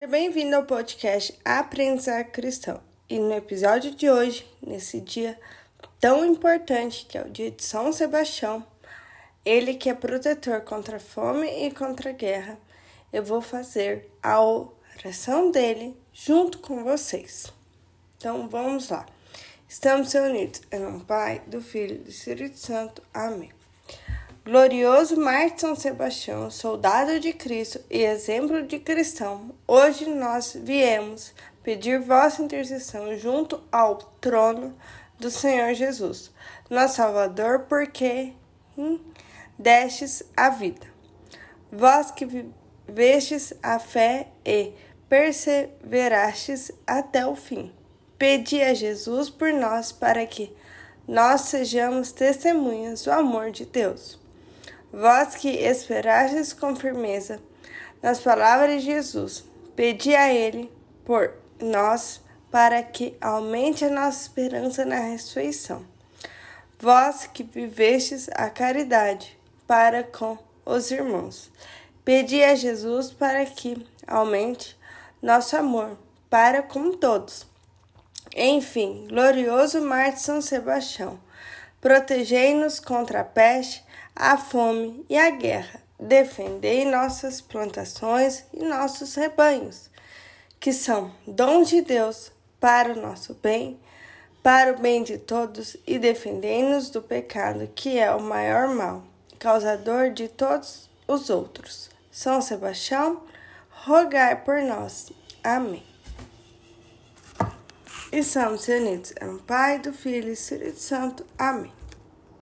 Seja bem-vindo ao podcast Aprendizar Cristão. E no episódio de hoje, nesse dia tão importante que é o dia de São Sebastião, ele que é protetor contra a fome e contra a guerra, eu vou fazer a oração dele junto com vocês. Então vamos lá. Estamos reunidos em nome do Pai, do Filho e do Espírito Santo. Amém. Glorioso Marte São Sebastião, soldado de Cristo e exemplo de cristão, hoje nós viemos pedir vossa intercessão junto ao trono do Senhor Jesus, nosso Salvador, porque hum, destes a vida. Vós que vivestes a fé e perseverastes até o fim. Pedi a Jesus por nós para que nós sejamos testemunhas do amor de Deus. Vós que esperastes com firmeza nas palavras de Jesus, pedi a Ele por nós para que aumente a nossa esperança na ressurreição. Vós que vivestes a caridade para com os irmãos, pedi a Jesus para que aumente nosso amor para com todos. Enfim, glorioso Marte São Sebastião, protegei-nos contra a peste a fome e a guerra. Defendei nossas plantações e nossos rebanhos, que são dons de Deus para o nosso bem, para o bem de todos, e defendei-nos do pecado, que é o maior mal, causador de todos os outros. São Sebastião, rogai por nós. Amém. Estamos reunidos em Pai, do Filho e Espírito Santo. Amém.